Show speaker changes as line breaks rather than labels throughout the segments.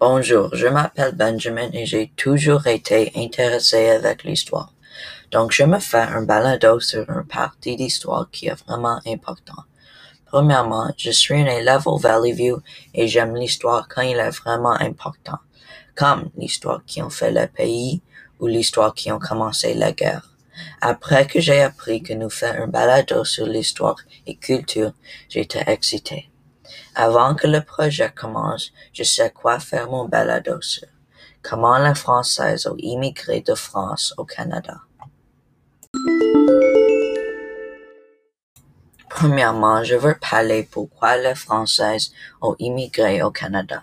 Bonjour, je m'appelle Benjamin et j'ai toujours été intéressé avec l'histoire. Donc, je me fais un balado sur une partie d'histoire qui est vraiment important. Premièrement, je suis un élève au Valley View et j'aime l'histoire quand il est vraiment important, comme l'histoire qui ont fait le pays ou l'histoire qui ont commencé la guerre. Après que j'ai appris que nous fait un balado sur l'histoire et culture, j'étais excité. Avant que le projet commence, je sais quoi faire mon balado sur. Comment les Français ont immigré de France au Canada. Premièrement, je veux parler pourquoi les Français ont immigré au Canada.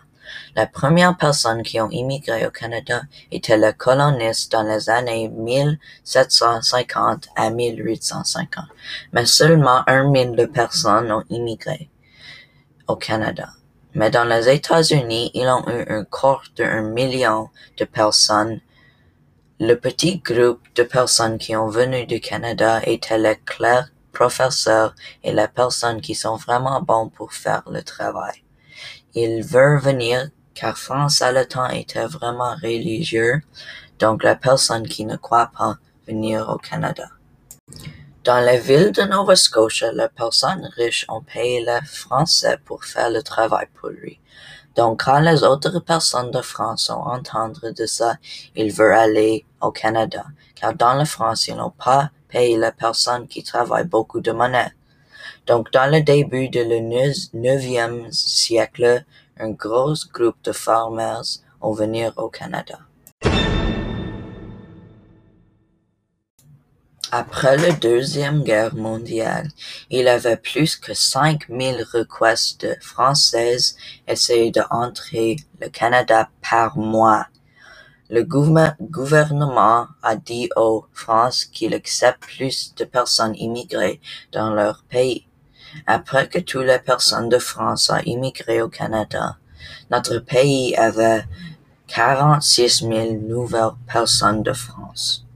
La première personne qui ont immigré au Canada était les colonistes dans les années 1750 à 1850, mais seulement un mille de personnes ont immigré au Canada. Mais dans les États-Unis, ils ont eu un corps d'un million de personnes. Le petit groupe de personnes qui ont venu du Canada était les clercs, professeurs et les personnes qui sont vraiment bons pour faire le travail. Ils veulent venir car France à temps était vraiment religieux, donc les personnes qui ne croient pas venir au Canada. Dans les villes de Nova Scotia, les personnes riches ont payé les Français pour faire le travail pour lui. Donc, quand les autres personnes de France ont entendu de ça, ils veulent aller au Canada, car dans la France, ils n'ont pas payé les personnes qui travaillent beaucoup de monnaie. Donc, dans le début de le neuvième siècle, un gros groupe de farmers ont venu au Canada. Après la Deuxième Guerre mondiale, il avait plus que cinq mille requêtes de Françaises essayer d'entrer le Canada par mois. Le gouvernement a dit aux France qu'il accepte plus de personnes immigrées dans leur pays. Après que toutes les personnes de France ont immigré au Canada, notre pays avait quarante-six mille nouvelles personnes de France.